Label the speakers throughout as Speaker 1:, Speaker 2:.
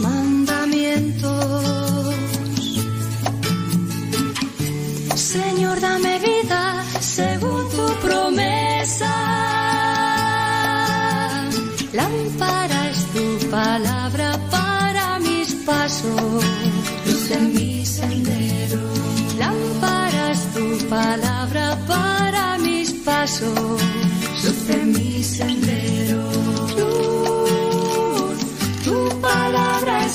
Speaker 1: Mandamientos. Señor, dame vida según tu promesa. Lámpara tu palabra para mis pasos, luz en mi sendero. Lámpara tu palabra para mis pasos, luz en mi sendero.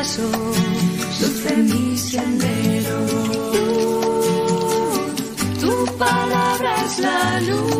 Speaker 1: Pasos, luz mi sendero. Luz, tu palabra es la luz.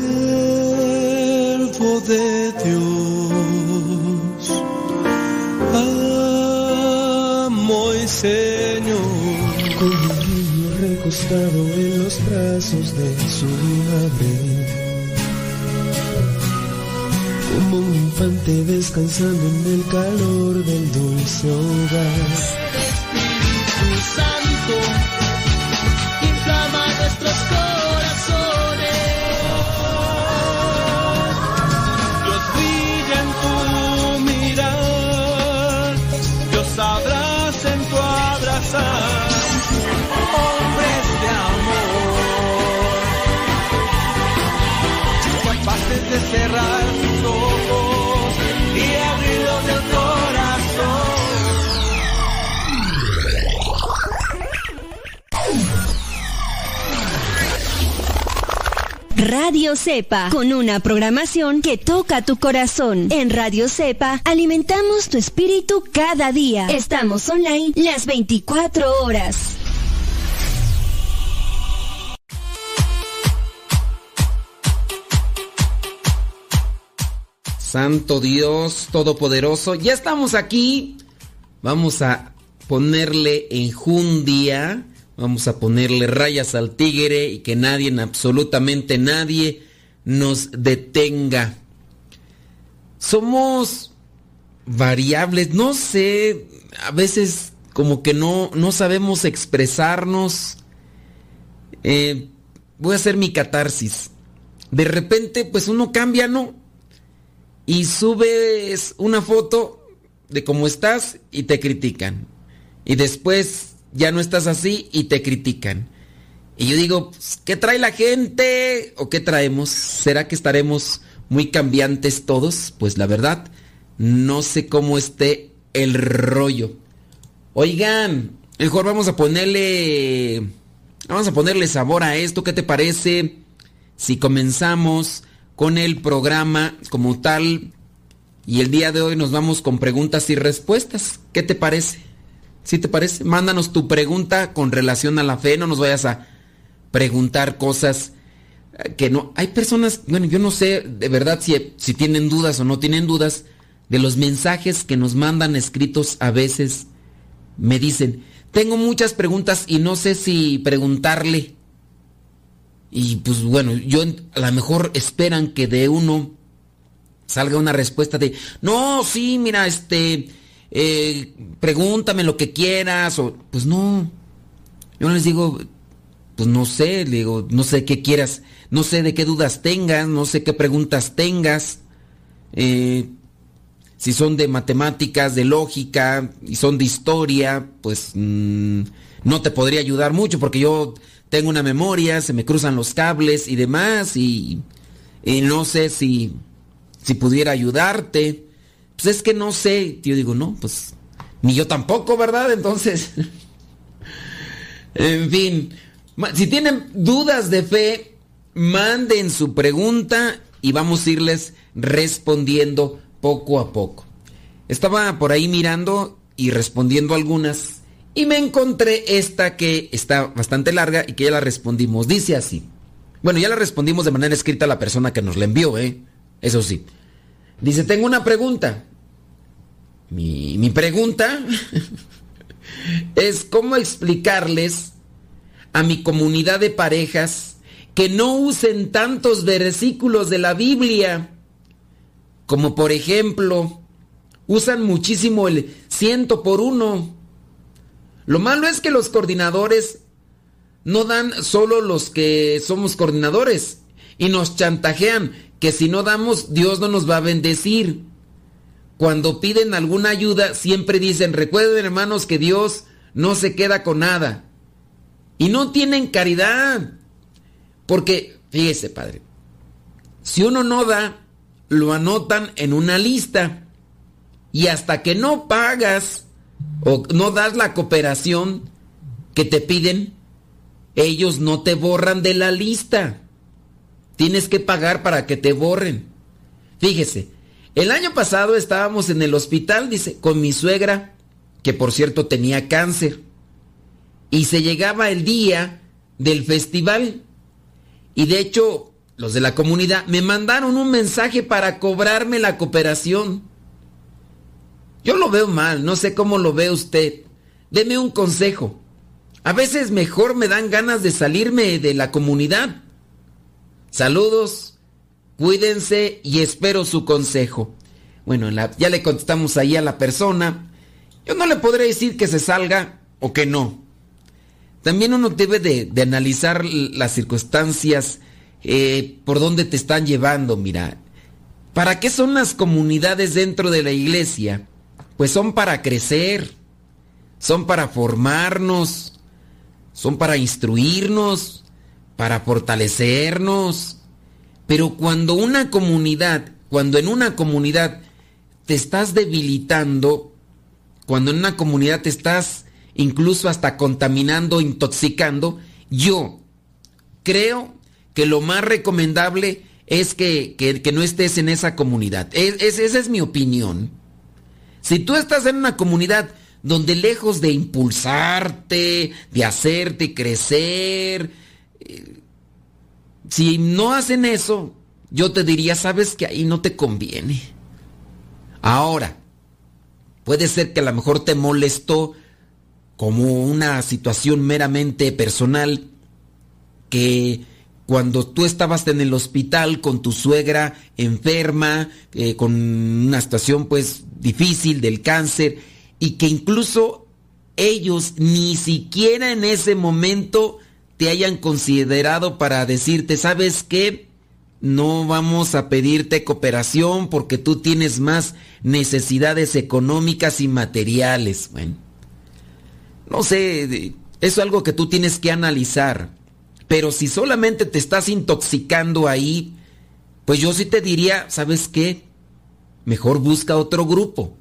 Speaker 2: De Dios, amo y Señor. Con un niño recostado en los brazos de su madre. Como un infante descansando en el calor del dulce hogar. Espíritu Santo, inflama nuestros corazones.
Speaker 3: Radio Cepa, con una programación que toca tu corazón. En Radio Cepa alimentamos tu espíritu cada día. Estamos online las 24 horas.
Speaker 4: Santo Dios Todopoderoso, ya estamos aquí. Vamos a ponerle enjundia, vamos a ponerle rayas al tigre y que nadie, absolutamente nadie, nos detenga. Somos variables, no sé, a veces como que no, no sabemos expresarnos. Eh, voy a hacer mi catarsis. De repente, pues uno cambia, ¿no? y subes una foto de cómo estás y te critican. Y después ya no estás así y te critican. Y yo digo, pues, ¿qué trae la gente? ¿O qué traemos? ¿Será que estaremos muy cambiantes todos? Pues la verdad, no sé cómo esté el rollo. Oigan, mejor vamos a ponerle... Vamos a ponerle sabor a esto. ¿Qué te parece si comenzamos con el programa como tal. Y el día de hoy nos vamos con preguntas y respuestas. ¿Qué te parece? ¿Sí te parece? Mándanos tu pregunta con relación a la fe. No nos vayas a preguntar cosas eh, que no. Hay personas, bueno, yo no sé de verdad si, si tienen dudas o no tienen dudas de los mensajes que nos mandan escritos a veces. Me dicen, tengo muchas preguntas y no sé si preguntarle. Y pues bueno, yo a lo mejor esperan que de uno salga una respuesta de, no, sí, mira, este, eh, pregúntame lo que quieras, o pues no. Yo les digo, pues no sé, le digo, no sé qué quieras, no sé de qué dudas tengas, no sé qué preguntas tengas, eh, si son de matemáticas, de lógica, y son de historia, pues mm, no te podría ayudar mucho porque yo tengo una memoria, se me cruzan los cables y demás, y, no sé si, si pudiera ayudarte. Pues es que no sé. Yo digo, no, pues ni yo tampoco, ¿verdad? Entonces, en fin, si tienen dudas de fe, manden su pregunta y vamos a irles respondiendo poco a poco. Estaba por ahí mirando y respondiendo algunas y me encontré esta que está bastante larga y que ya la respondimos. Dice así. Bueno, ya la respondimos de manera escrita a la persona que nos la envió, ¿eh? Eso sí. Dice, tengo una pregunta. Mi, pregunta es cómo explicarles a mi comunidad de parejas que no usen tantos versículos de la Biblia. Como por ejemplo, usan muchísimo el ciento por uno lo malo es que los coordinadores no dan solo los que somos coordinadores y nos chantajean que si no damos Dios no nos va a bendecir. Cuando piden alguna ayuda siempre dicen, recuerden hermanos que Dios no se queda con nada. Y no tienen caridad. Porque, fíjese padre, si uno no da, lo anotan en una lista. Y hasta que no pagas o no das la cooperación que te piden, ellos no te borran de la lista. Tienes que pagar para que te borren. Fíjese, el año pasado estábamos en el hospital, dice, con mi suegra, que por cierto tenía cáncer. Y se llegaba el día del festival. Y de hecho, los de la comunidad me mandaron un mensaje para cobrarme la cooperación. Yo lo veo mal, no sé cómo lo ve usted. Deme un consejo. A veces mejor me dan ganas de salirme de la comunidad. Saludos, cuídense y espero su consejo. Bueno, ya le contestamos ahí a la persona. Yo no le podré decir que se salga o que no. También uno debe de, analizar las circunstancias eh, por dónde te están llevando, mira. ¿Para qué son las comunidades dentro de la iglesia? pues son para crecer, son para formarnos, son para instruirnos, para fortalecernos. Pero cuando una comunidad, cuando en una comunidad te estás debilitando, cuando en una comunidad te estás incluso hasta contaminando, intoxicando, yo creo que lo más recomendable es que, no estés en esa comunidad. esa es mi opinión. Si tú estás en una comunidad donde lejos de impulsarte, de hacerte crecer, eh, si no hacen eso, yo te diría, sabes que ahí no te conviene. Ahora, puede ser que a lo mejor te molestó como una situación meramente personal que cuando tú estabas en el hospital con tu suegra enferma, eh, con una situación pues difícil del cáncer, y que incluso ellos ni siquiera en ese momento te hayan considerado para decirte, ¿sabes qué? No vamos a pedirte cooperación porque tú tienes más necesidades económicas y materiales. Bueno, no sé, eso es algo que tú tienes que analizar. Pero si solamente te estás intoxicando ahí, pues yo sí te diría, ¿sabes qué? Mejor busca otro grupo.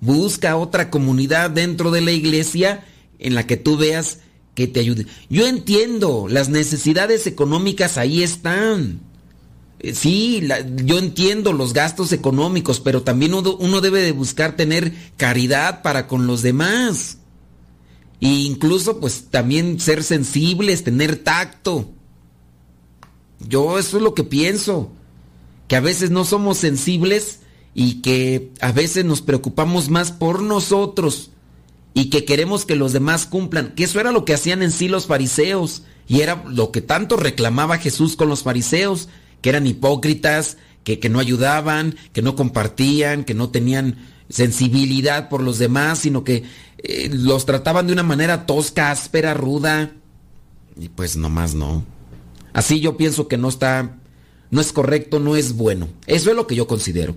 Speaker 4: Busca otra comunidad dentro de la iglesia en la que tú veas que te ayude. Yo entiendo, las necesidades económicas ahí están. Eh, sí, yo entiendo los gastos económicos, pero también uno, uno, debe de buscar tener caridad para con los demás. E incluso pues también ser sensibles, tener tacto. Yo eso es lo que pienso. Que a veces no somos sensibles y que a veces nos preocupamos más por nosotros y que queremos que los demás cumplan. Que eso era lo que hacían en sí los fariseos y era lo que tanto reclamaba Jesús con los fariseos, que eran hipócritas, que, que no ayudaban, que no compartían, que no tenían sensibilidad por los demás, sino que eh, los trataban de una manera tosca, áspera, ruda. Y pues nomás no. Así yo pienso que no está, no es correcto, no es bueno. Eso es lo que yo considero.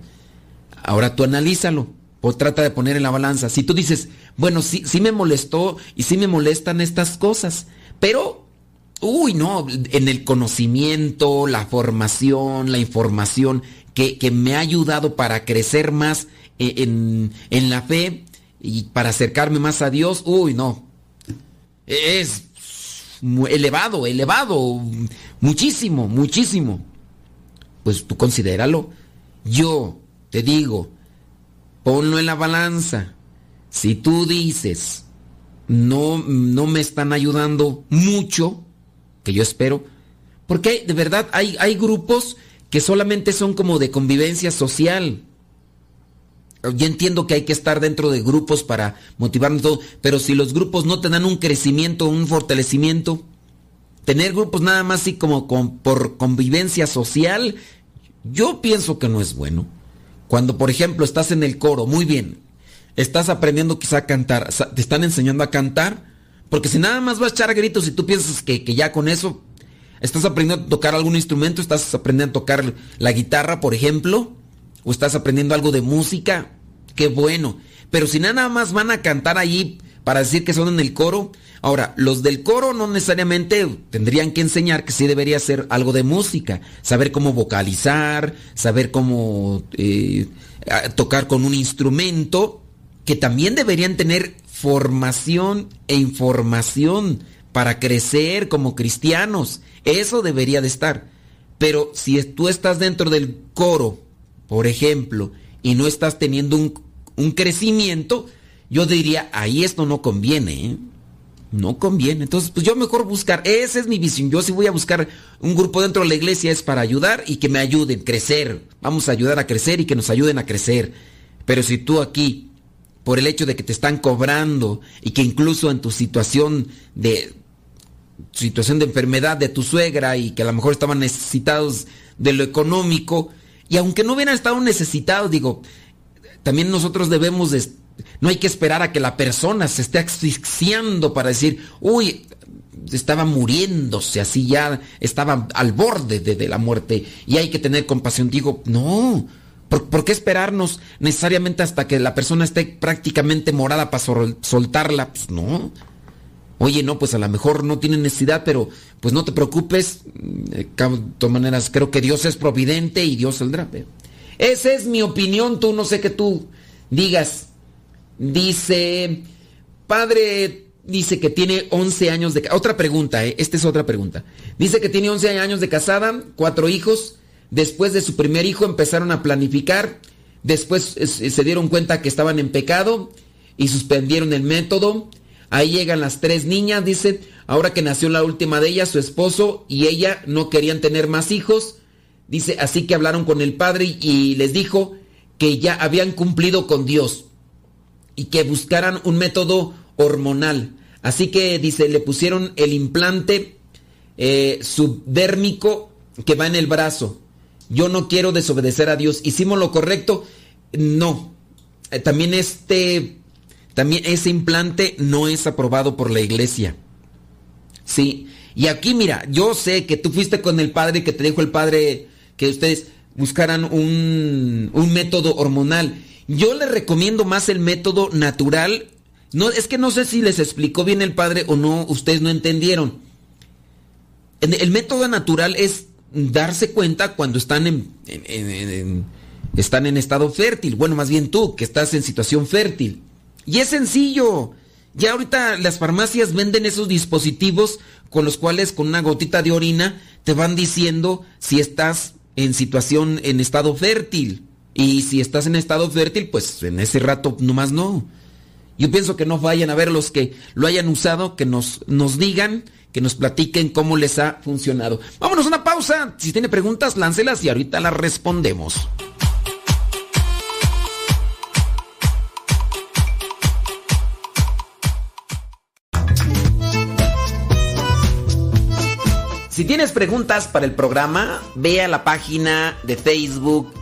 Speaker 4: Ahora tú analízalo, o trata de poner en la balanza. Si tú dices, bueno, sí, sí me molestó y sí me molestan estas cosas, pero, uy, no, en el conocimiento, la formación, la información que, que me ha ayudado para crecer más en, la fe y para acercarme más a Dios, uy, no. Es elevado, elevado, muchísimo, muchísimo. Pues tú considéralo. Yo te digo, ponlo en la balanza. Si tú dices, no, no me están ayudando mucho, que yo espero, porque de verdad hay, hay grupos que solamente son como de convivencia social yo entiendo que hay que estar dentro de grupos para motivarnos todo, pero si los grupos no te dan un crecimiento, un fortalecimiento, tener grupos nada más así como por convivencia social, yo pienso que no es bueno. Cuando, por ejemplo, estás en el coro, muy bien, estás aprendiendo quizá a cantar, te están enseñando a cantar, porque si nada más vas a echar gritos y tú piensas que, que ya con eso estás aprendiendo a tocar algún instrumento, estás aprendiendo a tocar la guitarra, por ejemplo, o estás aprendiendo algo de música, qué bueno. Pero si nada más van a cantar allí para decir que son en el coro, ahora, los del coro no necesariamente tendrían que enseñar que sí debería ser algo de música, saber cómo vocalizar, saber cómo eh, tocar con un instrumento, que también deberían tener formación e información para crecer como cristianos. Eso debería de estar. Pero si tú estás dentro del coro por ejemplo, y no estás teniendo un, crecimiento, yo diría, ahí esto no conviene, ¿eh? No conviene. Entonces, pues yo mejor buscar, esa es mi visión. Yo si voy a buscar un grupo dentro de la iglesia es para ayudar y que me ayuden crecer. Vamos a ayudar a crecer y que nos ayuden a crecer. Pero si tú aquí, por el hecho de que te están cobrando y que incluso en tu situación de situación de enfermedad de tu suegra y que a lo mejor estaban necesitados de lo económico, y aunque no hubieran estado necesitados, digo, también nosotros debemos de, no hay que esperar a que la persona se esté asfixiando para decir, uy, estaba muriéndose, así ya estaba al borde de, la muerte y hay que tener compasión. Digo, no, ¿por, qué esperarnos necesariamente hasta que la persona esté prácticamente morada para soltarla? Pues no. Oye, no, pues a lo mejor no tiene necesidad, pero pues no te preocupes. De todas maneras, creo que Dios es providente y Dios saldrá. Esa es mi opinión, tú no sé qué tú digas. Dice, Padre dice que tiene 11 años de... Otra pregunta, ¿eh? Esta es otra pregunta. Dice que tiene 11 años de casada, cuatro hijos. Después de su primer hijo empezaron a planificar. Después se dieron cuenta que estaban en pecado y suspendieron el método. Ahí llegan las tres niñas, dice, ahora que nació la última de ellas, su esposo y ella no querían tener más hijos. Dice, así que hablaron con el padre y les dijo que ya habían cumplido con Dios y que buscaran un método hormonal. Así que, dice, le pusieron el implante eh, subdérmico que va en el brazo. Yo no quiero desobedecer a Dios. ¿Hicimos lo correcto? No. Eh, también este, también ese implante no es aprobado por la iglesia. Sí. Y aquí, mira, yo sé que tú fuiste con el padre que te dijo el padre que ustedes buscaran un, un método hormonal. Yo les recomiendo más el método natural no, es que no sé si les explicó bien el padre o no, ustedes no entendieron. El método natural es darse cuenta cuando están en, están en estado fértil. Bueno, más bien tú, que estás en situación fértil. Y es sencillo. Ya ahorita las farmacias venden esos dispositivos con los cuales con una gotita de orina te van diciendo si estás en situación en estado fértil. Y si estás en estado fértil, pues en ese rato nomás no. Yo pienso que no vayan a ver los que lo hayan usado, que nos, nos digan, que nos platiquen cómo les ha funcionado. Vámonos a una pausa. Si tiene preguntas, láncelas y ahorita las respondemos. Si tienes preguntas para el programa, ve a la página de Facebook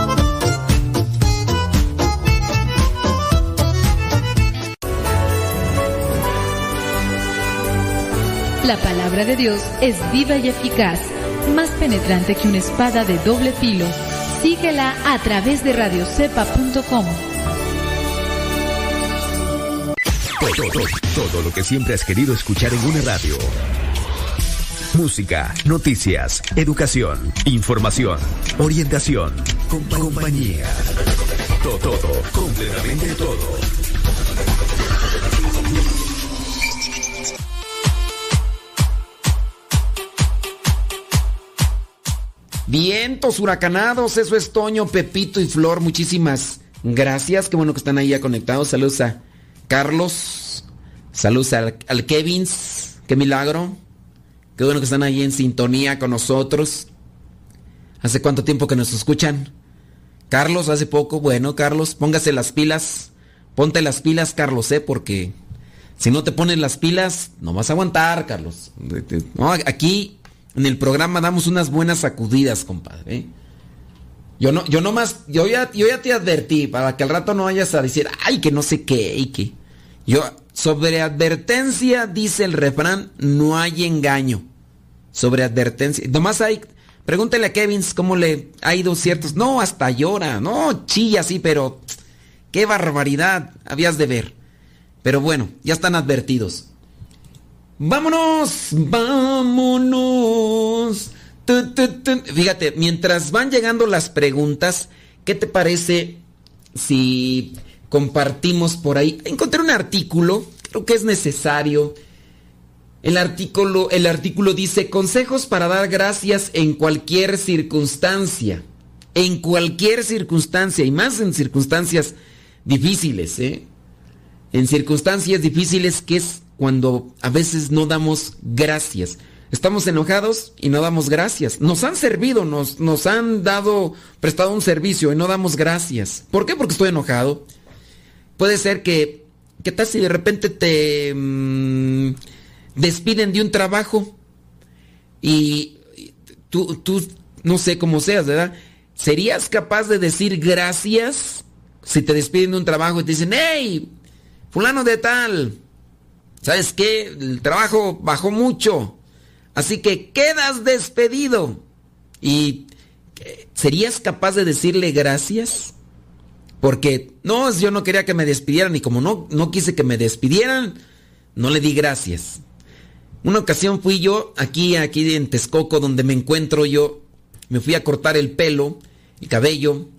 Speaker 5: La palabra de Dios es viva y eficaz, más penetrante que una espada de doble filo. Síguela a través de radiocepa.com.
Speaker 6: Todo, todo, lo que siempre has querido escuchar en una radio. Música, noticias, educación, información, orientación, compañía. Todo, todo, completamente todo.
Speaker 4: Vientos huracanados, eso es Toño, Pepito y Flor. Muchísimas gracias. Qué bueno que están ahí ya conectados. Saludos a Carlos. Saludos al, al Kevins. Qué milagro. Qué bueno que están ahí en sintonía con nosotros. ¿Hace cuánto tiempo que nos escuchan? Carlos, hace poco. Bueno, Carlos, póngase las pilas. Ponte las pilas, Carlos, ¿eh? Porque si no te pones las pilas, no vas a aguantar, Carlos. No, aquí en el programa damos unas buenas sacudidas, compadre. ¿eh? Yo no, yo más, yo ya, yo ya te advertí para que al rato no vayas a decir, ay, que no sé qué, y que. Yo, sobre advertencia, dice el refrán, no hay engaño. Sobre advertencia. Nomás hay, pregúntele a Kevin cómo le ha ido ciertos. No, hasta llora, no, chilla sí, pero qué barbaridad habías de ver. Pero bueno, ya están advertidos. Vámonos, vámonos. Fíjate, mientras van llegando las preguntas, ¿qué te parece si compartimos por ahí? Encontré un artículo, creo que es necesario. El artículo, el artículo dice consejos para dar gracias en cualquier circunstancia. En cualquier circunstancia, y más en circunstancias difíciles, ¿eh? En circunstancias difíciles que es cuando a veces no damos gracias. Estamos enojados y no damos gracias. Nos han servido, nos, nos han dado, prestado un servicio y no damos gracias. ¿Por qué? Porque estoy enojado. Puede ser que, ¿qué tal si de repente te mm, despiden de un trabajo y tú, tú, no sé cómo seas, ¿verdad? ¿Serías capaz de decir gracias si te despiden de un trabajo y te dicen, hey, fulano de tal, ¿Sabes qué? El trabajo bajó mucho. Así que quedas despedido. Y ¿serías capaz de decirle gracias? Porque no, yo no quería que me despidieran y como no, no quise que me despidieran, no le di gracias. Una ocasión fui yo aquí, aquí en Texcoco, donde me encuentro yo, me fui a cortar el pelo, el cabello,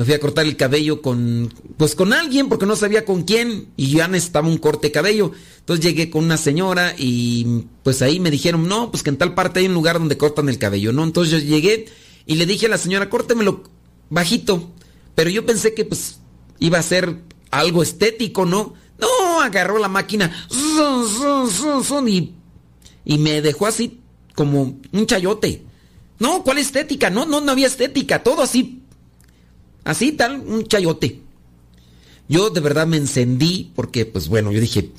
Speaker 4: me fui a cortar el cabello con, pues con alguien, porque no sabía con quién, y ya necesitaba un corte de cabello. Entonces llegué con una señora y pues ahí me dijeron, no, pues que en tal parte hay un lugar donde cortan el cabello, ¿no? Entonces yo llegué y le dije a la señora, córtemelo bajito. Pero yo pensé que pues iba a ser algo estético, ¿no? No, agarró la máquina y, y me dejó así como un chayote. No, ¿cuál estética? No, no, no había estética, todo así Así tal, un chayote. Yo de verdad me encendí porque, pues bueno, yo dije,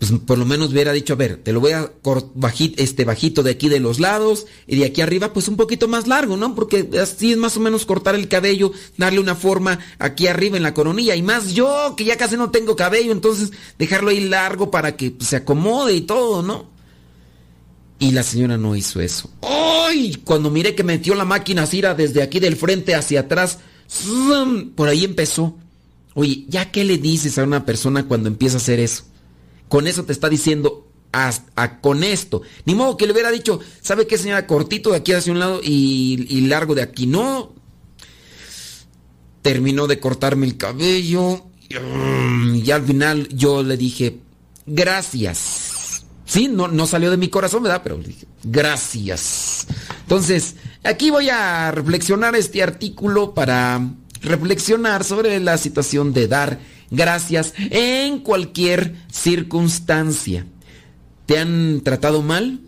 Speaker 4: pues por lo menos hubiera dicho, a ver, te lo voy a bajito, este bajito de aquí de los lados y de aquí arriba pues un poquito más largo, ¿no? Porque así es más o menos cortar el cabello, darle una forma aquí arriba en la coronilla y más yo que ya casi no tengo cabello, entonces dejarlo ahí largo para que se acomode y todo, ¿no? Y la señora no hizo eso. ¡Ay! Cuando miré que metió la máquina así desde aquí del frente hacia atrás, por ahí empezó. Oye, ¿ya qué le dices a una persona cuando empieza a hacer eso? Con eso te está diciendo, con esto. Ni modo que le hubiera dicho, ¿sabe qué señora? Cortito de aquí hacia un lado y, y largo de aquí. No. Terminó de cortarme el cabello. Y al final yo le dije, gracias. Sí, no, no salió de mi corazón, ¿verdad? Pero le dije, gracias. Entonces, Aquí voy a reflexionar este artículo para reflexionar sobre la situación de dar gracias en cualquier circunstancia. ¿Te han tratado mal?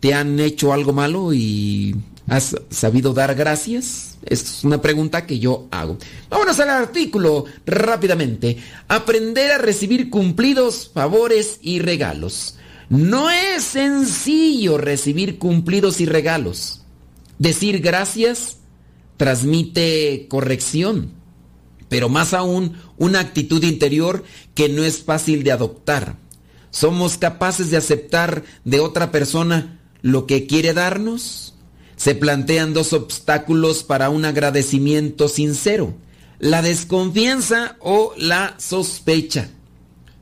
Speaker 4: ¿Te han hecho algo malo y has sabido dar gracias? Es una pregunta que yo hago. Vámonos al artículo rápidamente. Aprender a recibir cumplidos, favores y regalos. No es sencillo recibir cumplidos y regalos. Decir gracias transmite corrección, pero más aún una actitud interior que no es fácil de adoptar. ¿Somos capaces de aceptar de otra persona lo que quiere darnos? Se plantean dos obstáculos para un agradecimiento sincero, la desconfianza o la sospecha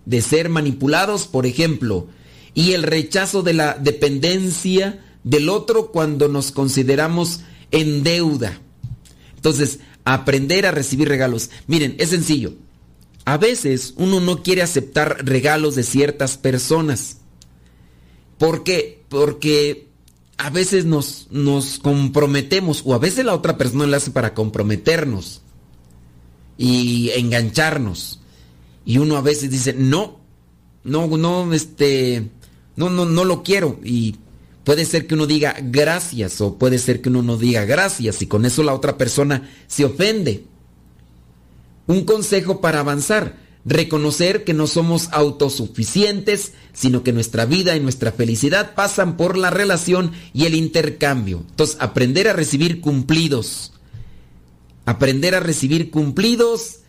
Speaker 4: de ser manipulados, por ejemplo, y el rechazo de la dependencia del otro cuando nos consideramos en deuda. Entonces, aprender a recibir regalos. Miren, es sencillo. A veces uno no quiere aceptar regalos de ciertas personas. ¿Por qué? Porque a veces nos, nos comprometemos o a veces la otra persona lo hace para comprometernos y engancharnos. Y uno a veces dice, no, no, no, este, no, no, no lo quiero. Y Puede ser que uno diga gracias o puede ser que uno no diga gracias y con eso la otra persona se ofende. Un consejo para avanzar, reconocer que no somos autosuficientes, sino que nuestra vida y nuestra felicidad pasan por la relación y el intercambio. Entonces, aprender a recibir cumplidos. Aprender a recibir cumplidos,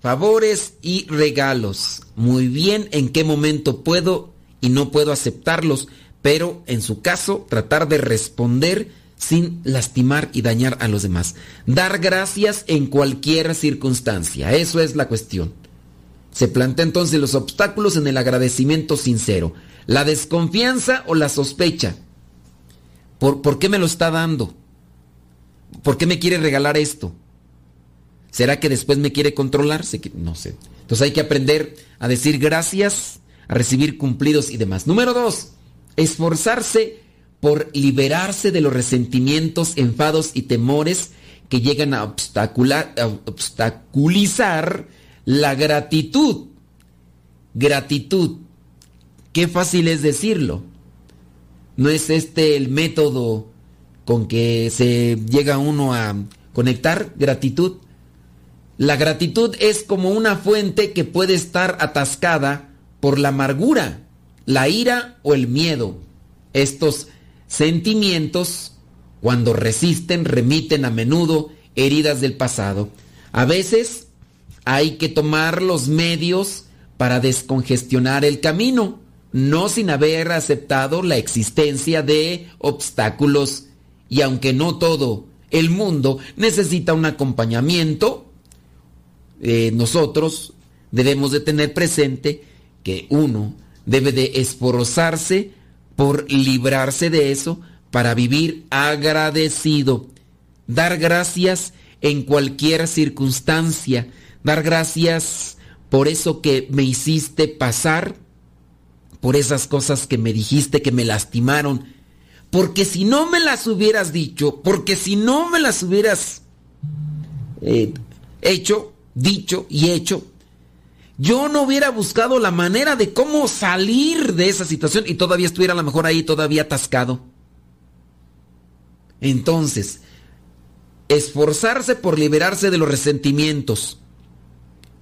Speaker 4: favores y regalos. Muy bien en qué momento puedo y no puedo aceptarlos pero en su caso tratar de responder sin lastimar y dañar a los demás. Dar gracias en cualquier circunstancia, eso es la cuestión. Se plantea entonces los obstáculos en el agradecimiento sincero, la desconfianza o la sospecha. ¿Por, ¿Por, qué me lo está dando? ¿Por qué me quiere regalar esto? ¿Será que después me quiere controlar? No sé. Entonces hay que aprender a decir gracias, a recibir cumplidos y demás. Número dos, esforzarse por liberarse de los resentimientos, enfados y temores que llegan a, obstaculizar la gratitud. Gratitud. Qué fácil es decirlo. ¿No es este el método con que se llega uno a conectar gratitud? La gratitud es como una fuente que puede estar atascada por la amargura la ira o el miedo. Estos sentimientos, cuando resisten, remiten a menudo heridas del pasado. A veces hay que tomar los medios para descongestionar el camino, no sin haber aceptado la existencia de obstáculos. Y aunque no todo el mundo necesita un acompañamiento. Eh, nosotros debemos de tener presente que uno debe de esforzarse por librarse de eso para vivir agradecido, dar gracias en cualquier circunstancia, dar gracias por eso que me hiciste pasar, por esas cosas que me dijiste que me lastimaron, porque si no me las hubieras dicho, porque si no me las hubieras eh, hecho, dicho y hecho, yo no hubiera buscado la manera de cómo salir de esa situación y todavía estuviera a lo mejor ahí todavía atascado. Entonces, esforzarse por liberarse de los resentimientos.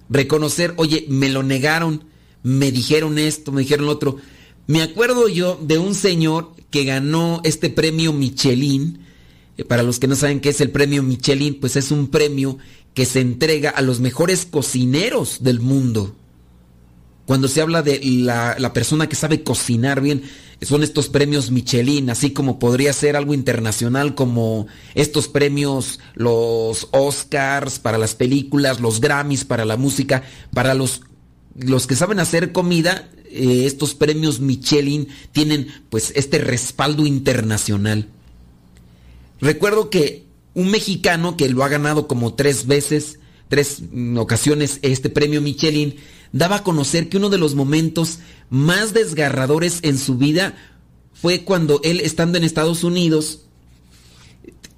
Speaker 4: Reconocer, oye, me lo negaron, me dijeron esto, me dijeron lo otro. Me acuerdo yo de un señor que ganó este premio Michelin. Eh, para los que no saben qué es el premio Michelin, pues es un premio que se entrega a los mejores cocineros del mundo. Cuando se habla de la, persona que sabe cocinar bien, son estos premios Michelin, así como podría ser algo internacional como estos premios, los Oscars para las películas, los Grammys para la música, para los, los que saben hacer comida, eh, estos premios Michelin tienen pues este respaldo internacional. Recuerdo que un mexicano que lo ha ganado como tres veces, tres ocasiones este premio Michelin, daba a conocer que uno de los momentos más desgarradores en su vida fue cuando él estando en Estados Unidos,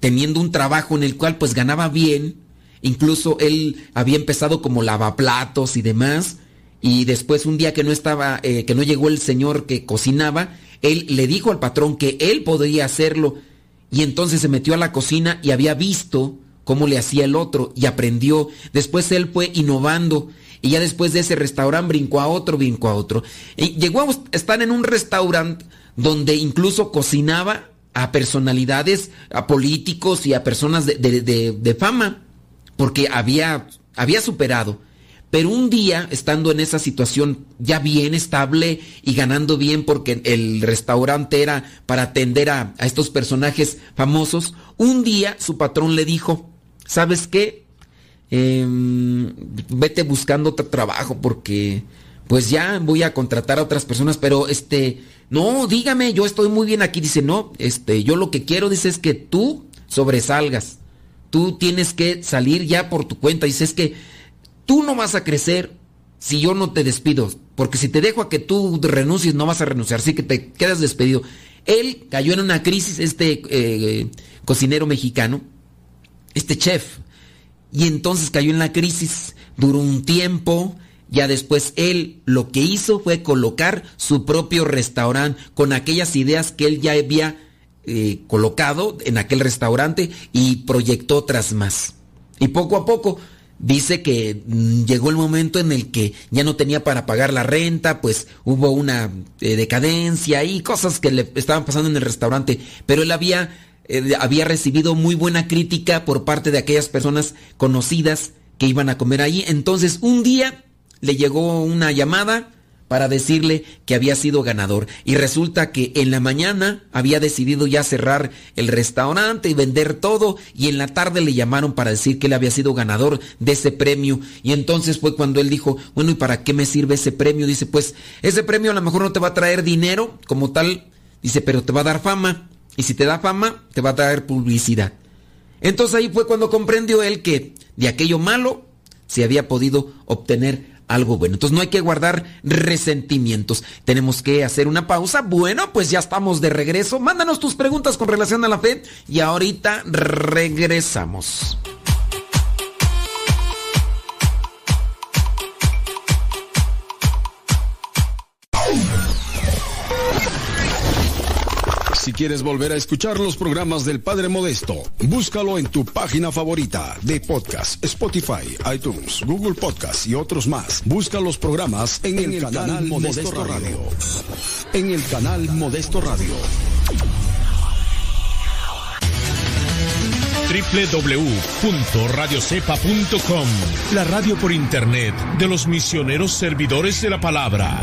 Speaker 4: teniendo un trabajo en el cual pues ganaba bien, incluso él había empezado como lavaplatos y demás, y después un día que no estaba, eh, que no llegó el señor que cocinaba, él le dijo al patrón que él podría hacerlo, y entonces se metió a la cocina y había visto cómo le hacía el otro y aprendió. Después él fue innovando y ya después de ese restaurante brincó a otro, brincó a otro. Y llegó a estar en un restaurante donde incluso cocinaba a personalidades, a políticos y a personas de, fama, porque había, había superado. Pero un día, estando en esa situación ya bien estable y ganando bien porque el restaurante era para atender a, estos personajes famosos, un día su patrón le dijo, ¿sabes qué? Em, vete buscando otro trabajo porque pues ya voy a contratar a otras personas, pero este, no, dígame, yo estoy muy bien aquí. Dice, no, este, yo lo que quiero, dice, es que tú sobresalgas. Tú tienes que salir ya por tu cuenta. Dice, es que tú no vas a crecer si yo no te despido. Porque si te dejo a que tú renuncies, no vas a renunciar. Así que te quedas despedido. Él cayó en una crisis, este eh, cocinero mexicano, este chef y entonces cayó en la crisis, duró un tiempo, ya después él lo que hizo fue colocar su propio restaurante con aquellas ideas que él ya había eh, colocado en aquel restaurante y proyectó otras más. Y poco a poco dice que mm, llegó el momento en el que ya no tenía para pagar la renta, pues hubo una eh, decadencia y cosas que le estaban pasando en el restaurante, pero él había eh, había recibido muy buena crítica por parte de aquellas personas conocidas que iban a comer ahí. Entonces un día le llegó una llamada para decirle que había sido ganador. Y resulta que en la mañana había decidido ya cerrar el restaurante y vender todo. Y en la tarde le llamaron para decir que él había sido ganador de ese premio. Y entonces fue cuando él dijo, bueno, ¿y para qué me sirve ese premio? Dice, pues ese premio a lo mejor no te va a traer dinero como tal. Dice, pero te va a dar fama. Y si te da fama, te va a traer publicidad. Entonces ahí fue cuando comprendió él que de aquello malo se había podido obtener algo bueno. Entonces no hay que guardar resentimientos. Tenemos que hacer una pausa. Bueno, pues ya estamos de regreso. Mándanos tus preguntas con relación a la fe y ahorita regresamos.
Speaker 6: Quieres volver a escuchar los programas del Padre Modesto, búscalo en tu página favorita de podcast, Spotify, iTunes, Google Podcast y otros más. Busca los programas en, el, canal, Modesto, Radio. En el canal Modesto Radio. www.radiocepa.com La radio por internet de los misioneros servidores de la palabra.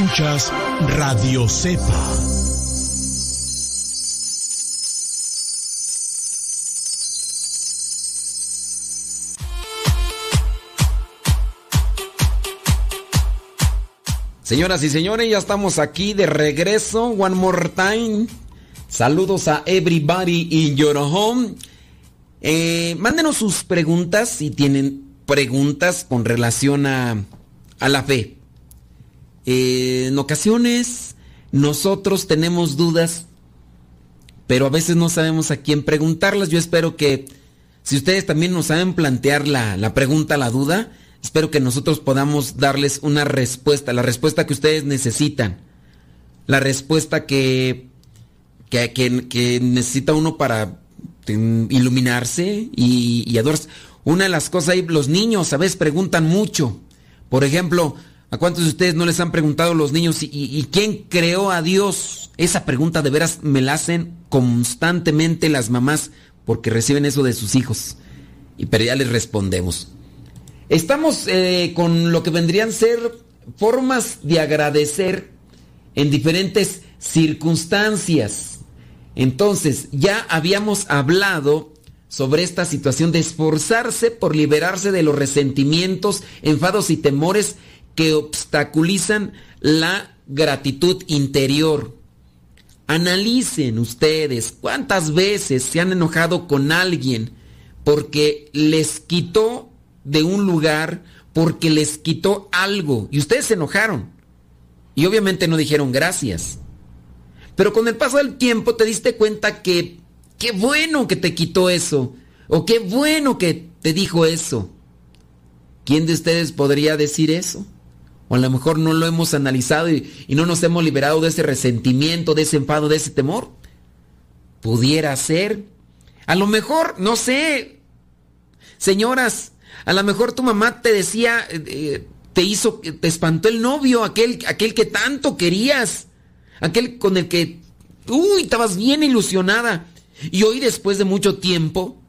Speaker 7: Escuchas Radio Cepa.
Speaker 4: Señoras y señores, ya estamos aquí de regreso. One more time. Saludos a everybody in your home. Eh, mándenos sus preguntas si tienen preguntas con relación a, a la fe. Eh, en ocasiones nosotros tenemos dudas, pero a veces no sabemos a quién preguntarlas. Yo espero que si ustedes también nos saben plantear la, la pregunta, la duda, Espero que nosotros podamos darles una respuesta, la respuesta que ustedes necesitan, la respuesta que, que, necesita uno para iluminarse y, y, adorarse. Una de las cosas ahí, los niños a veces preguntan mucho. Por ejemplo, ¿a cuántos de ustedes no les han preguntado los niños y, quién creó a Dios? Esa pregunta de veras me la hacen constantemente las mamás porque reciben eso de sus hijos. Y pero ya les respondemos. Estamos eh, con lo que vendrían ser formas de agradecer en diferentes circunstancias. Entonces, ya habíamos hablado sobre esta situación de esforzarse por liberarse de los resentimientos, enfados y temores que obstaculizan la gratitud interior. Analicen ustedes cuántas veces se han enojado con alguien porque les quitó de un lugar porque les quitó algo y ustedes se enojaron. Y obviamente no dijeron gracias. Pero con el paso del tiempo te diste cuenta que qué bueno que te quitó eso. O qué bueno que te dijo eso. ¿Quién de ustedes podría decir eso? O a lo mejor no lo hemos analizado y, no nos hemos liberado de ese resentimiento, de ese enfado, de ese temor. Pudiera ser. A lo mejor, no sé. Señoras, a lo mejor tu mamá te decía, eh, eh, te hizo, te espantó el novio, aquel, aquel que tanto querías, aquel con el que, uy, estabas bien ilusionada. Y hoy, después de mucho tiempo,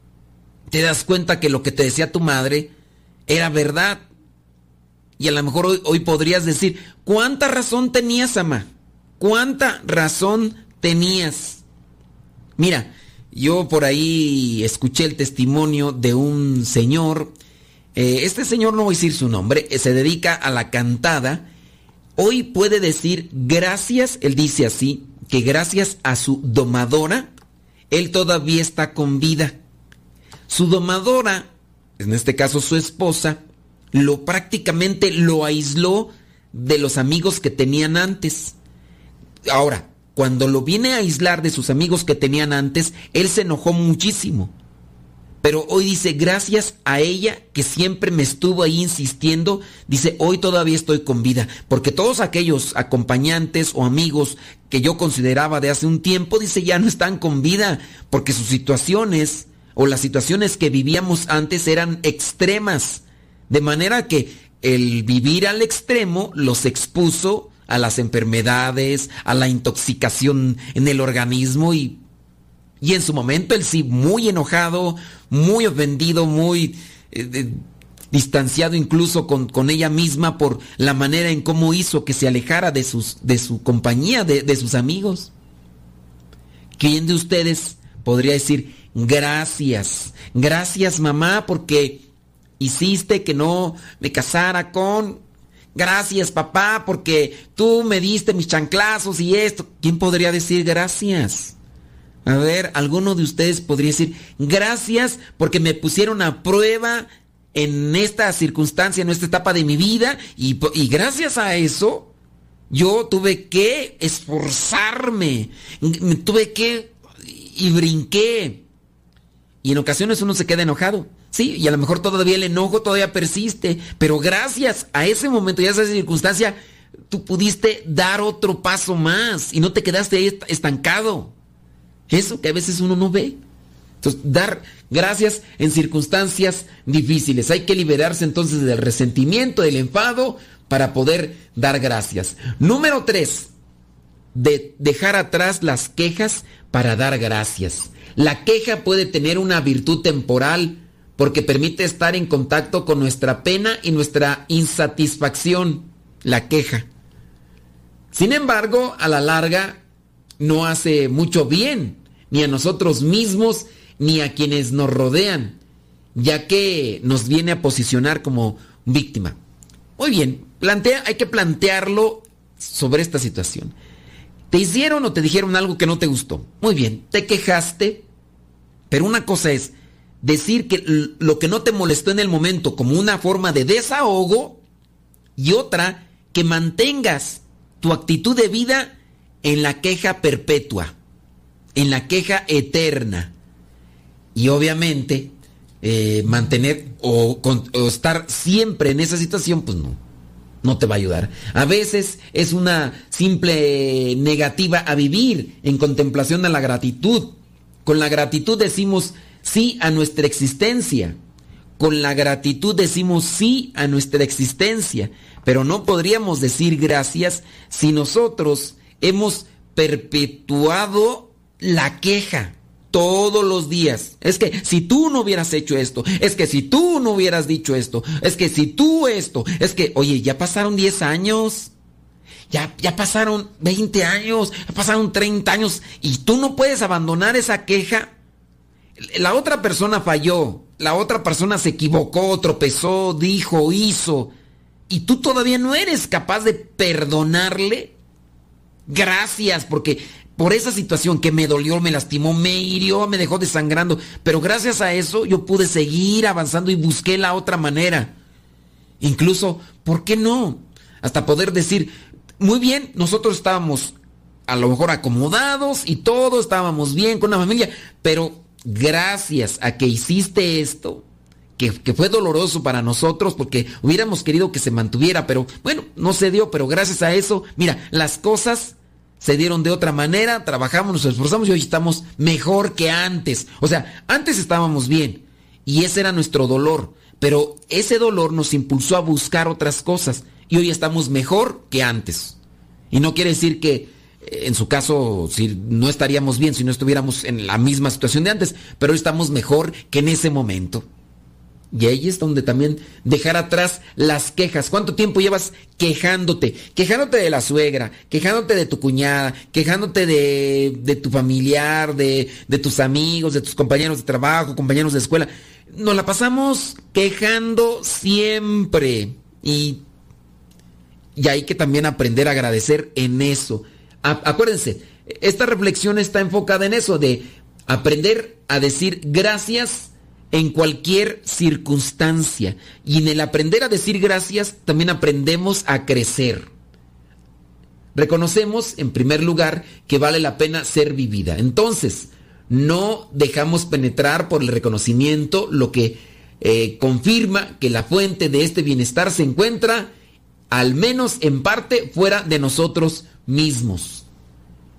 Speaker 4: te das cuenta que lo que te decía tu madre era verdad. Y a lo mejor hoy, podrías decir, ¿cuánta razón tenías, ama? ¿Cuánta razón tenías? Mira, yo por ahí escuché el testimonio de un señor eh, este señor, no voy a decir su nombre, eh, se dedica a la cantada. Hoy puede decir gracias, él dice así, que gracias a su domadora, él todavía está con vida. Su domadora, en este caso su esposa, lo prácticamente lo aisló de los amigos que tenían antes. Ahora, cuando lo viene a aislar de sus amigos que tenían antes, él se enojó muchísimo. Pero hoy dice, gracias a ella que siempre me estuvo ahí insistiendo, dice, hoy todavía estoy con vida. Porque todos aquellos acompañantes o amigos que yo consideraba de hace un tiempo, dice, ya no están con vida. Porque sus situaciones o las situaciones que vivíamos antes eran extremas. De manera que el vivir al extremo los expuso a las enfermedades, a la intoxicación en el organismo y y en su momento él sí, muy enojado, muy ofendido, muy eh, distanciado incluso con, con, ella misma por la manera en cómo hizo que se alejara de, sus, de su compañía, de, de sus amigos. ¿Quién de ustedes podría decir gracias? Gracias mamá porque hiciste que no me casara con... Gracias papá porque tú me diste mis chanclazos y esto. ¿Quién podría decir gracias? A ver, alguno de ustedes podría decir, gracias porque me pusieron a prueba en esta circunstancia, en esta etapa de mi vida, y, gracias a eso yo tuve que esforzarme, tuve que y brinqué. Y en ocasiones uno se queda enojado. Sí, y a lo mejor todavía el enojo todavía persiste, pero gracias a ese momento y a esa circunstancia, tú pudiste dar otro paso más y no te quedaste ahí estancado. Eso que a veces uno no ve. Entonces, dar gracias en circunstancias difíciles. Hay que liberarse entonces del resentimiento, del enfado, para poder dar gracias. Número tres, de dejar atrás las quejas para dar gracias. La queja puede tener una virtud temporal porque permite estar en contacto con nuestra pena y nuestra insatisfacción. La queja. Sin embargo, a la larga no hace mucho bien, ni a nosotros mismos, ni a quienes nos rodean, ya que nos viene a posicionar como víctima. Muy bien, hay que plantearlo sobre esta situación. Te hicieron o te dijeron algo que no te gustó. Muy bien, te quejaste, pero una cosa es decir que lo que no te molestó en el momento como una forma de desahogo y otra que mantengas tu actitud de vida en la queja perpetua, en la queja eterna. Y obviamente eh, mantener o, o, estar siempre en esa situación, pues no, no te va a ayudar. A veces es una simple negativa a vivir en contemplación a la gratitud. Con la gratitud decimos sí a nuestra existencia. Con la gratitud decimos sí a nuestra existencia. Pero no podríamos decir gracias si nosotros hemos perpetuado la queja todos los días. Es que si tú no hubieras hecho esto, es que si tú no hubieras dicho esto, es que si tú esto, es que, oye, ya pasaron 10 años, ya, ya pasaron 20 años, ya pasaron 30 años y tú no puedes abandonar esa queja. La otra persona falló, la otra persona se equivocó, tropezó, dijo, hizo, y tú todavía no eres capaz de perdonarle. Gracias, porque por esa situación que me dolió, me lastimó, me hirió, me dejó desangrando. Pero gracias a eso yo pude seguir avanzando y busqué la otra manera. Incluso, ¿por qué no? Hasta poder decir, muy bien, nosotros estábamos a lo mejor acomodados y todo, estábamos bien con la familia, pero gracias a que hiciste esto, que, fue doloroso para nosotros porque hubiéramos querido que se mantuviera, pero bueno, no se dio, pero gracias a eso, mira, las cosas se dieron de otra manera, trabajamos, nos esforzamos y hoy estamos mejor que antes. O sea, antes estábamos bien y ese era nuestro dolor, pero ese dolor nos impulsó a buscar otras cosas y hoy estamos mejor que antes. Y no quiere decir que en su caso si no estaríamos bien si no estuviéramos en la misma situación de antes, pero hoy estamos mejor que en ese momento. Y ahí es donde también dejar atrás las quejas. ¿Cuánto tiempo llevas quejándote? Quejándote de la suegra, quejándote de tu cuñada, quejándote de, de tu familiar, de, de, tus amigos, de tus compañeros de trabajo, compañeros de escuela. Nos la pasamos quejando siempre. Y, y hay que también aprender a agradecer en eso. Acuérdense, esta reflexión está enfocada en eso, de aprender a decir gracias en cualquier circunstancia. Y en el aprender a decir gracias también aprendemos a crecer. Reconocemos, en primer lugar, que vale la pena ser vivida. Entonces, no dejamos penetrar por el reconocimiento lo que eh, confirma que la fuente de este bienestar se encuentra, al menos en parte, fuera de nosotros mismos.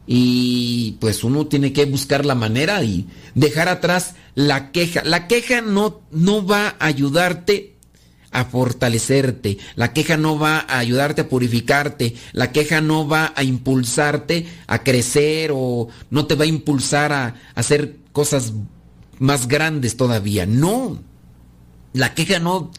Speaker 4: Y pues uno tiene que buscar la manera y dejar atrás la queja. La queja no, no va a ayudarte a fortalecerte. La queja no va a ayudarte a purificarte. La queja no va a impulsarte a crecer o no te va a impulsar a, hacer cosas más grandes todavía. No. La queja no.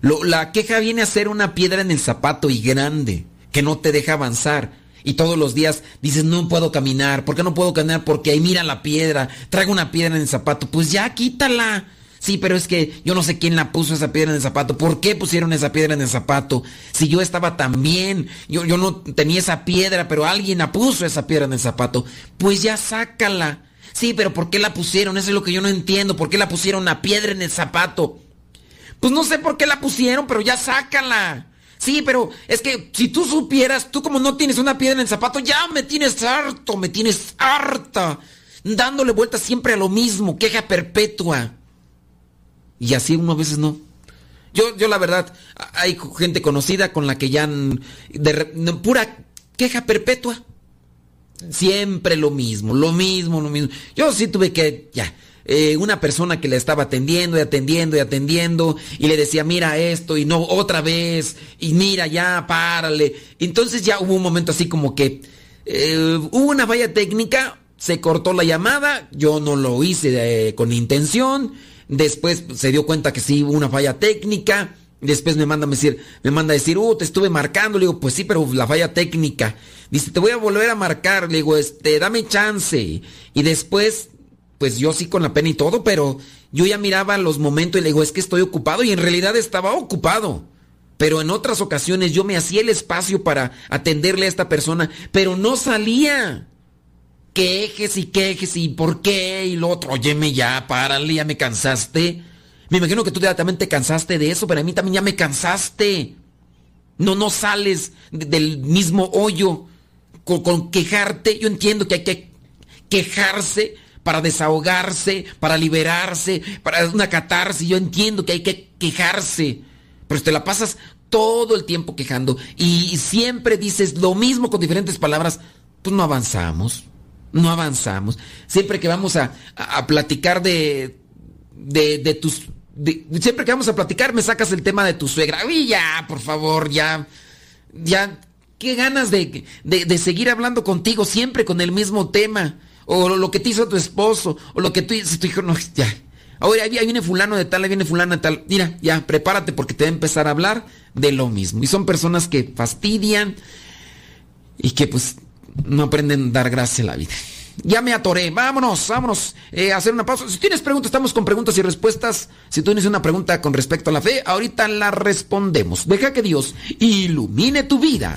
Speaker 4: La queja viene a ser una piedra en el zapato y grande que no te deja avanzar y todos los días dices, no puedo caminar. ¿Por qué no puedo caminar? Porque ahí mira la piedra. Traigo una piedra en el zapato. Pues ya, quítala. Sí, pero es que yo no sé quién la puso esa piedra en el zapato. ¿Por qué pusieron esa piedra en el zapato? Si yo estaba tan bien, yo, yo no tenía esa piedra, pero alguien la puso esa piedra en el zapato. Pues ya sácala. Sí, pero ¿por qué la pusieron? Eso es lo que yo no entiendo. ¿Por qué la pusieron una piedra en el zapato? Pues no sé por qué la pusieron, pero ya sácala. Sí, pero es que si tú supieras, tú como no tienes una piedra en el zapato, ya me tienes harto, me tienes harta, dándole vueltas siempre a lo mismo, queja perpetua. Y así uno a veces no. Yo, yo la verdad, hay gente conocida con la que ya de, pura queja perpetua. Siempre lo mismo, lo mismo, lo mismo. Yo sí tuve que, ya, eh, una persona que le estaba atendiendo y atendiendo y atendiendo y le decía, mira esto y no, otra vez, y mira ya, párale. Entonces ya hubo un momento así como que eh, hubo una falla técnica, se cortó la llamada, yo no lo hice con intención, después se dio cuenta que sí hubo una falla técnica. Después me manda a decir, me manda a decir, uh, te estuve marcando. Le digo, pues sí, pero la falla técnica. Dice, te voy a volver a marcar. Le digo, este, dame chance. Y después, pues yo sí con la pena y todo, pero yo ya miraba los momentos y le digo, es que estoy ocupado. Y en realidad estaba ocupado. Pero en otras ocasiones yo me hacía el espacio para atenderle a esta persona, pero no salía. Quejes y quejes y por qué y lo otro. Óyeme ya, párale, ya me cansaste. Me imagino que tú también te cansaste de eso, pero a mí también ya me cansaste. No, no sales del mismo hoyo con, quejarte. Yo entiendo que hay que quejarse para desahogarse, para liberarse, para una catarsis. Yo entiendo que hay que quejarse. Pero te la pasas todo el tiempo quejando y siempre dices lo mismo con diferentes palabras, pues no avanzamos. No avanzamos. Siempre que vamos a, platicar de, de, tus siempre que vamos a platicar me sacas el tema de tu suegra. Ya, por favor, ya. Ya. Qué ganas de, de, seguir hablando contigo siempre con el mismo tema. O lo que te hizo tu esposo. O lo que tú tu hijo. No, ya. Ahora ahí viene fulano de tal, ahí viene fulano de tal. Mira, ya, prepárate porque te va a empezar a hablar de lo mismo. Y son personas que fastidian y que pues no aprenden a dar gracia a la vida. Ya me atoré. Vámonos, vámonos eh, hacer una pausa. Si tienes preguntas, estamos con preguntas y respuestas. Si tú tienes una pregunta con respecto a la fe, ahorita la respondemos. Deja que Dios ilumine tu vida.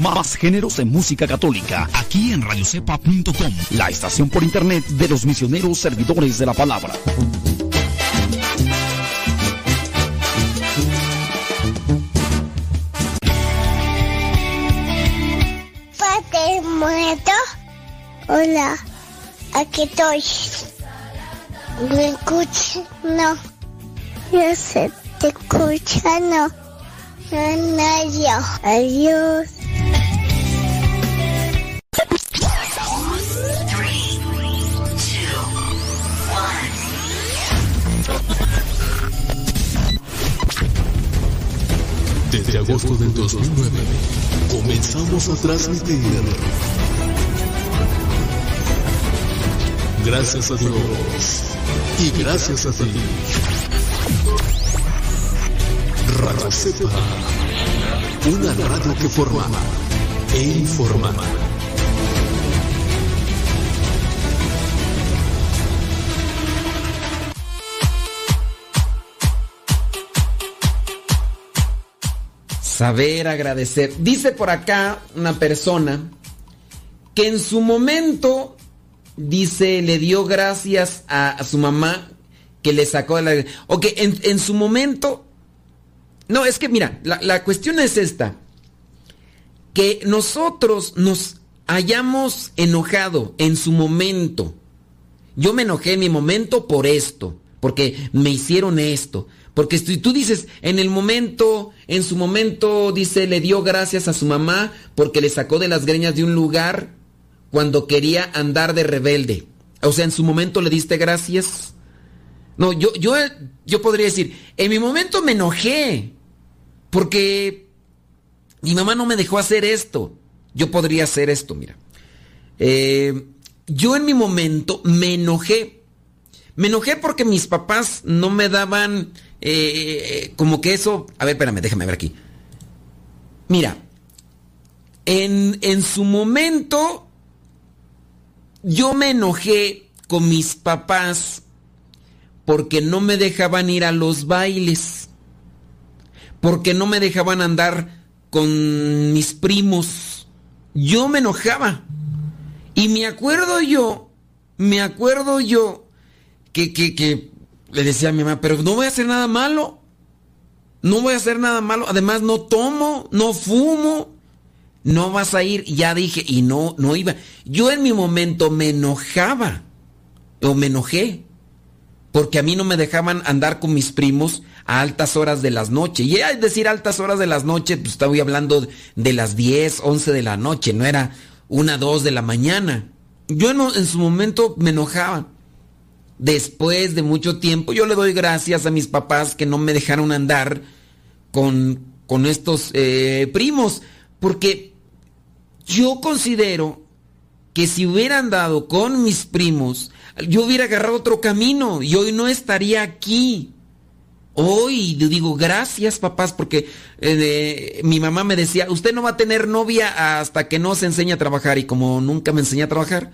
Speaker 7: Más géneros de música católica, aquí en radiocepa.com, la estación por internet de los misioneros servidores de la palabra.
Speaker 8: Padre muerto. Hola, aquí estoy. ¿Me escuchas? No. Yo sé, te escucha, no. No, Adiós.
Speaker 7: Desde agosto del 2009 comenzamos a transmitir. Gracias a Dios y gracias a ti. Radio Cepa, una radio que forma e informa.
Speaker 4: Saber agradecer. Dice por acá una persona que en su momento, dice, le dio gracias a, su mamá que le sacó de la... O que en, en su momento... No, es que mira, la, la cuestión es esta. Que nosotros nos hayamos enojado en su momento. Yo me enojé en mi momento por esto, porque me hicieron esto. Porque si tú dices, en el momento, en su momento, dice, le dio gracias a su mamá porque le sacó de las greñas de un lugar cuando quería andar de rebelde. O sea, en su momento le diste gracias. No, yo, yo, yo podría decir, en mi momento me enojé. Porque mi mamá no me dejó hacer esto. Yo podría hacer esto, mira. Eh, yo en mi momento me enojé. Me enojé porque mis papás no me daban eh, como que eso... A ver, espérame, déjame ver aquí. Mira, en, en su momento yo me enojé con mis papás porque no me dejaban ir a los bailes, porque no me dejaban andar con mis primos. Yo me enojaba. Y me acuerdo yo, me acuerdo yo que, que, que le decía a mi mamá, pero no voy a hacer nada malo. No voy a hacer nada malo. Además, no tomo, no fumo. No vas a ir. Ya dije, y no, no iba. Yo en mi momento me enojaba. O me enojé. Porque a mí no me dejaban andar con mis primos a altas horas de las noches. Y es decir, altas horas de las noches, pues estaba hablando de las 10, 11 de la noche. No era una, dos de la mañana. Yo en su momento me enojaba después de mucho tiempo, yo le doy gracias a mis papás que no me dejaron andar con, con estos eh, primos, porque yo considero que si hubiera andado con mis primos, yo hubiera agarrado otro camino y hoy no estaría aquí. Hoy le digo gracias papás porque eh, mi mamá me decía, usted no va a tener novia hasta que no se enseñe a trabajar y como nunca me enseñé a trabajar,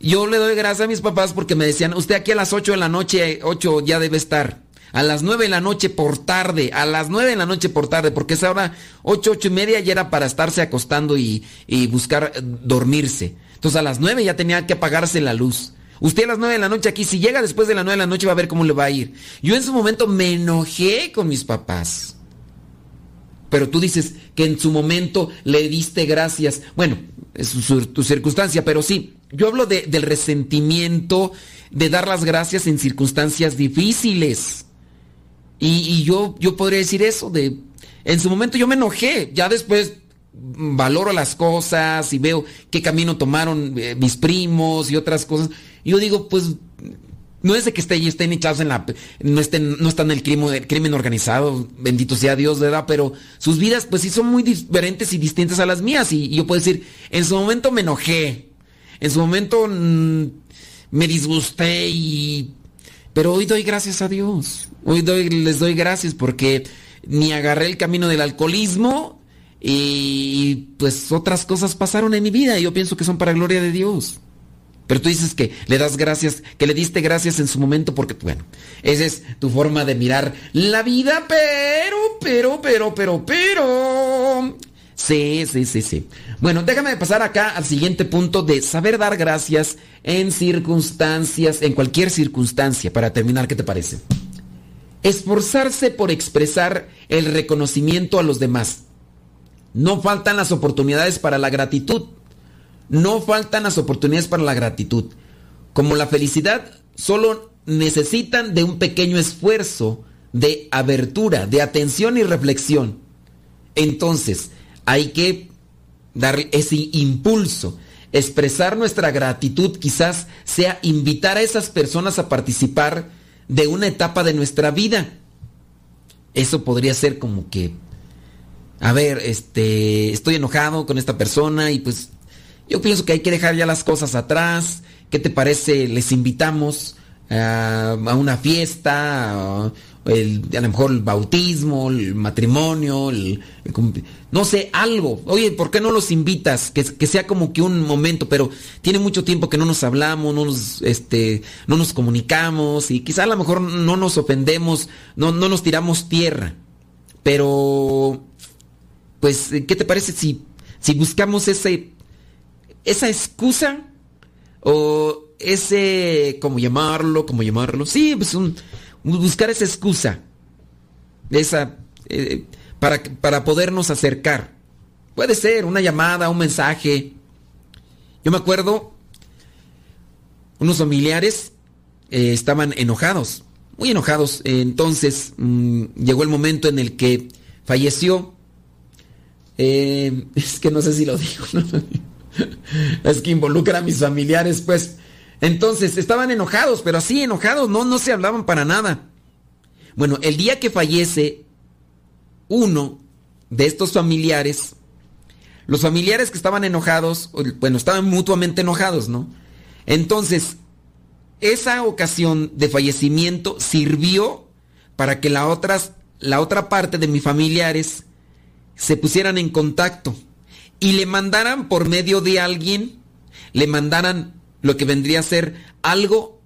Speaker 4: yo le doy gracias a mis papás porque me decían, usted aquí a las 8 de la noche, 8 ya debe estar. A las 9 de la noche por tarde, a las 9 de la noche por tarde, porque esa hora 8, 8 y media ya era para estarse acostando y, y buscar eh, dormirse. Entonces a las 9 ya tenía que apagarse la luz. Usted a las 9 de la noche aquí, si llega después de las 9 de la noche va a ver cómo le va a ir. Yo en su momento me enojé con mis papás. Pero tú dices que en su momento le diste gracias. Bueno, es tu circunstancia, pero sí, yo hablo de, del resentimiento, de dar las gracias en circunstancias difíciles. Y, yo, yo podría decir eso, de, en su momento yo me enojé, ya después valoro las cosas y veo qué camino tomaron eh, mis primos y otras cosas. Y yo digo, pues no es de que estén, estén echados en la. No, estén, no están en el crimen, crimen organizado, bendito sea Dios, ¿verdad? Pero sus vidas, pues sí, son muy diferentes y distintas a las mías. Y, y yo puedo decir, en su momento me enojé, en su momento mm, me disgusté y... Pero hoy doy gracias a Dios. Hoy doy, les doy gracias porque ni agarré el camino del alcoholismo y pues otras cosas pasaron en mi vida y yo pienso que son para gloria de Dios. Pero tú dices que le das gracias, que le diste gracias en su momento porque, bueno, esa es tu forma de mirar la vida, pero, pero, pero, pero, pero... Sí, sí, sí, sí. Bueno, déjame pasar acá al siguiente punto de saber dar gracias en circunstancias, en cualquier circunstancia, para terminar, ¿qué te parece? Esforzarse por expresar el reconocimiento a los demás. No faltan las oportunidades para la gratitud. No faltan las oportunidades para la gratitud. Como la felicidad, solo necesitan de un pequeño esfuerzo de abertura, de atención y reflexión. Entonces, hay que dar ese impulso. Expresar nuestra gratitud quizás sea invitar a esas personas a participar de una etapa de nuestra vida. Eso podría ser como que, a ver, este, estoy enojado con esta persona y pues yo pienso que hay que dejar ya las cosas atrás. ¿Qué te parece? Les invitamos a, una fiesta, el, a lo mejor el bautismo, el matrimonio, el, no sé, algo. Oye, ¿por qué no los invitas? Que, que, sea como que un momento, pero tiene mucho tiempo que no nos hablamos, no nos, este, no nos comunicamos y quizá a lo mejor no nos ofendemos, no, no nos tiramos tierra. Pero, pues, ¿qué te parece si, si buscamos ese, esa excusa o ese, ¿cómo llamarlo? ¿Cómo llamarlo? Sí, pues un buscar esa excusa, esa, eh, para, para podernos acercar. Puede ser una llamada, un mensaje. Yo me acuerdo, unos familiares eh, estaban enojados, muy enojados. Entonces mm, llegó el momento en el que falleció. Eh, es que no sé si lo digo, es que involucra a mis familiares, pues Entonces, estaban enojados, pero así enojados, no, no se hablaban para nada. Bueno, el día que fallece uno de estos familiares, los familiares que estaban enojados, bueno, estaban mutuamente enojados, ¿no? Entonces, esa ocasión de fallecimiento sirvió para que la, otras, la otra parte de mis familiares se pusieran en contacto y le mandaran por medio de alguien, le mandaran lo que vendría a ser algo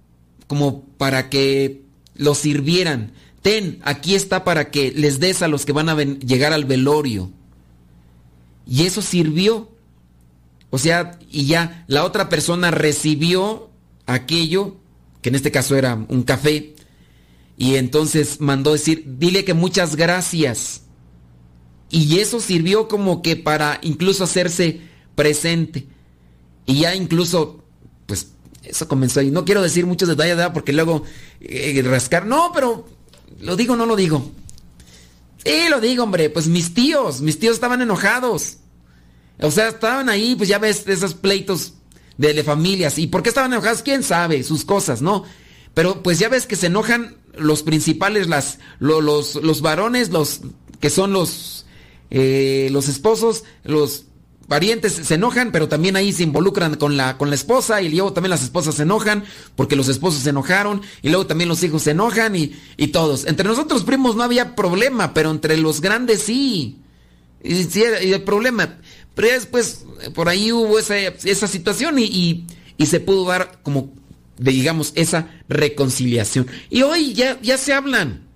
Speaker 4: como para que lo sirvieran. Ten, aquí está para que les des a los que van a llegar al velorio. Y eso sirvió. O sea, y ya la otra persona recibió aquello, que en este caso era un café, y entonces mandó decir, dile que muchas gracias. Y eso sirvió como que para incluso hacerse presente. Y ya incluso, pues, eso comenzó ahí. No quiero decir muchos detalles. Porque luego eh, rascar. No, pero ¿lo digo no lo digo? Sí, lo digo, hombre. Pues mis tíos, mis tíos estaban enojados. O sea, estaban ahí, pues ya ves, esos pleitos de, de familias. ¿Y por qué estaban enojados? ¿Quién sabe? Sus cosas, ¿no? Pero pues ya ves que se enojan los principales, las, los, los varones, los que son los eh, los esposos, los parientes se enojan, pero también ahí se involucran con la, con la esposa y luego también las esposas se enojan porque los esposos se enojaron y luego también los hijos se enojan y, y todos. Entre nosotros primos no había problema, pero entre los grandes sí. Y, sí, el problema. Pero después por ahí hubo esa, esa situación y, y, y, se pudo dar como, digamos, esa reconciliación. Y hoy ya, ya se hablan.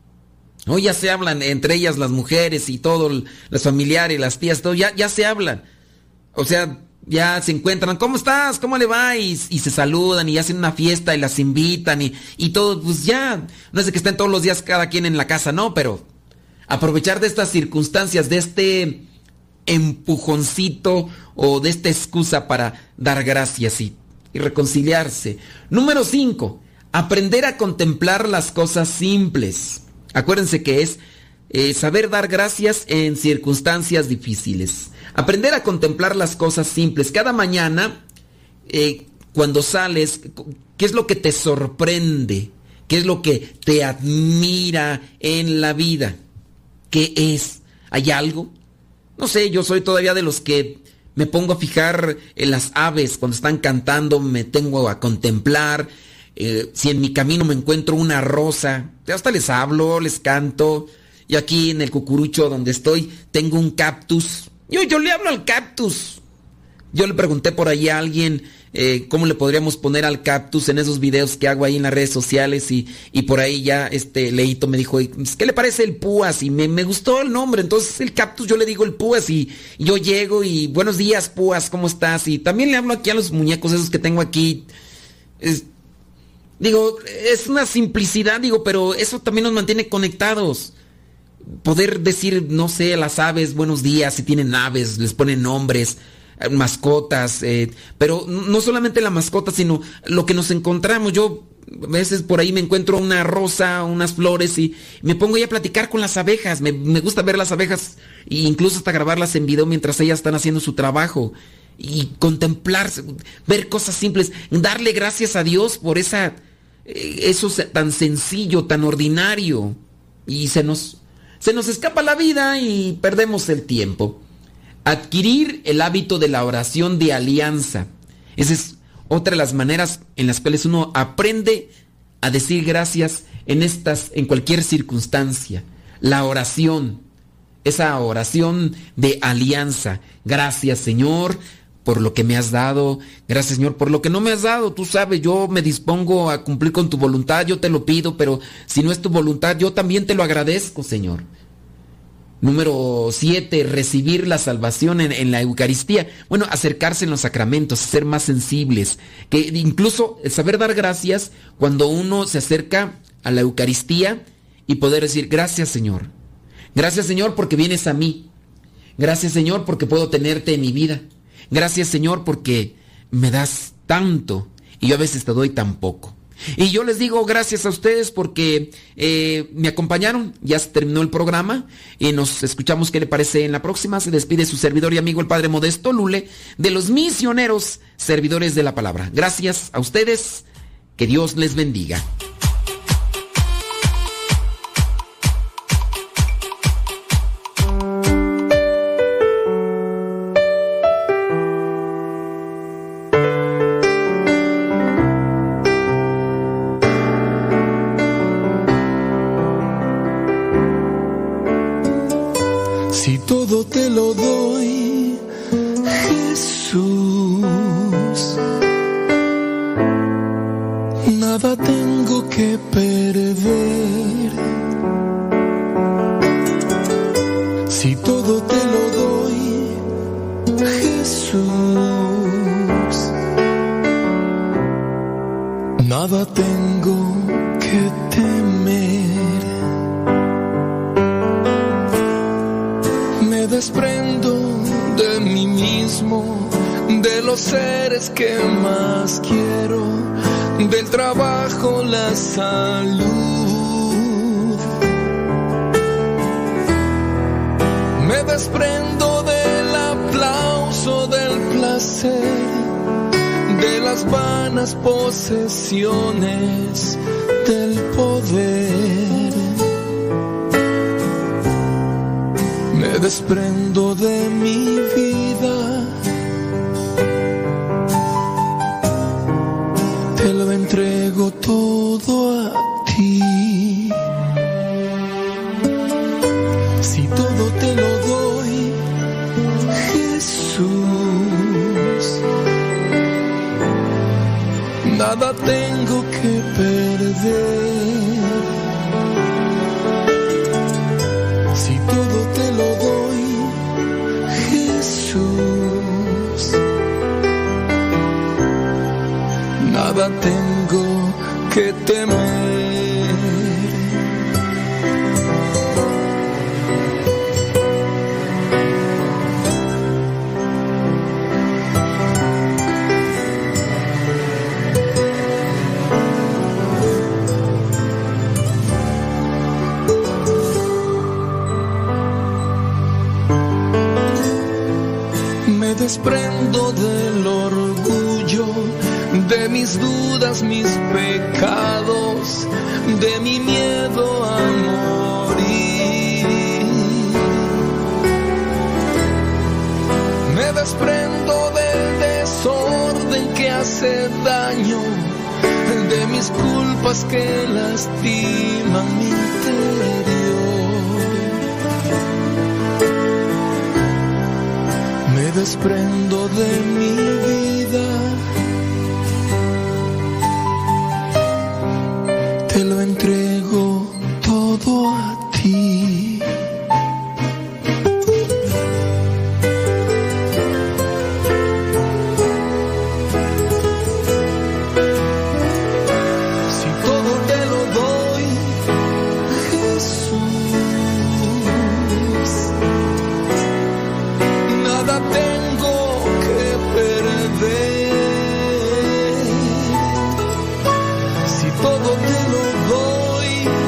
Speaker 4: Hoy ya se hablan entre ellas las mujeres y todo, las familiares, las tías, todo, ya, ya se hablan. O sea, ya se encuentran, ¿cómo estás? ¿Cómo le va? Y, se saludan y hacen una fiesta y las invitan y, y todo, pues ya, no es de que estén todos los días cada quien en la casa, no, pero aprovechar de estas circunstancias, de este empujoncito o de esta excusa para dar gracias y, y reconciliarse. Número 5. Aprender a contemplar las cosas simples. Acuérdense que es eh, saber dar gracias en circunstancias difíciles. Aprender a contemplar las cosas simples. Cada mañana, eh, cuando sales, ¿qué es lo que te sorprende? ¿Qué es lo que te admira en la vida? ¿Qué es? ¿Hay algo? No sé, yo soy todavía de los que me pongo a fijar en las aves cuando están cantando, me tengo a contemplar eh, si en mi camino me encuentro una rosa, hasta les hablo, les canto. Y aquí en el cucurucho donde estoy tengo un cactus. Yo, yo le hablo al cactus. Yo le pregunté por ahí a alguien eh, cómo le podríamos poner al cactus en esos videos que hago ahí en las redes sociales y, y por ahí ya este Leito me dijo, ¿qué le parece el púas? Y me, me, gustó el nombre, entonces el cactus yo le digo el púas y, yo llego y buenos días púas, ¿cómo estás? Y también le hablo aquí a los muñecos esos que tengo aquí. Digo, es una simplicidad, digo, pero eso también nos mantiene conectados. Poder decir, no sé, a las aves, buenos días, si tienen aves, les ponen nombres, eh, mascotas, eh, pero no solamente la mascota, sino lo que nos encontramos. Yo a veces por ahí me encuentro una rosa, unas flores y me pongo ya a platicar con las abejas. Me, me gusta ver las abejas e incluso hasta grabarlas en video mientras ellas están haciendo su trabajo y contemplar, ver cosas simples, darle gracias a Dios por esa eh, eso tan sencillo, tan ordinario y se nos se nos escapa la vida y perdemos el tiempo. Adquirir el hábito de la oración de alianza. Esa es otra de las maneras en las cuales uno aprende a decir gracias en estas en cualquier circunstancia. La oración, esa oración de alianza. Gracias, Señor, por lo que me has dado. Gracias Señor por lo que no me has dado. Tú sabes, yo me dispongo a cumplir con tu voluntad, yo te lo pido, pero si no es tu voluntad, yo también te lo agradezco, Señor. Número 7, recibir la salvación en, la Eucaristía. Bueno, acercarse en los sacramentos, ser más sensibles. Que incluso saber dar gracias cuando uno se acerca a la Eucaristía y poder decir, gracias Señor. Gracias Señor porque vienes a mí. Gracias Señor porque puedo tenerte en mi vida. Gracias Señor porque me das tanto y yo a veces te doy tan poco. Y yo les digo gracias a ustedes porque eh, me acompañaron. Ya se terminó el programa y nos escuchamos qué le parece en la próxima. Se despide su servidor y amigo el Padre Modesto Lule de los misioneros servidores de la palabra. Gracias a ustedes. Que Dios les bendiga.
Speaker 2: Nada tengo que perder. Si todo te lo doy, Jesús, nada tengo que temer. Desprendo del orgullo, de mis dudas, mis pecados, de mi miedo a morir. Me desprendo del desorden que hace daño, de mis culpas que lastiman mi desprendo de mi vida. Te lo entrego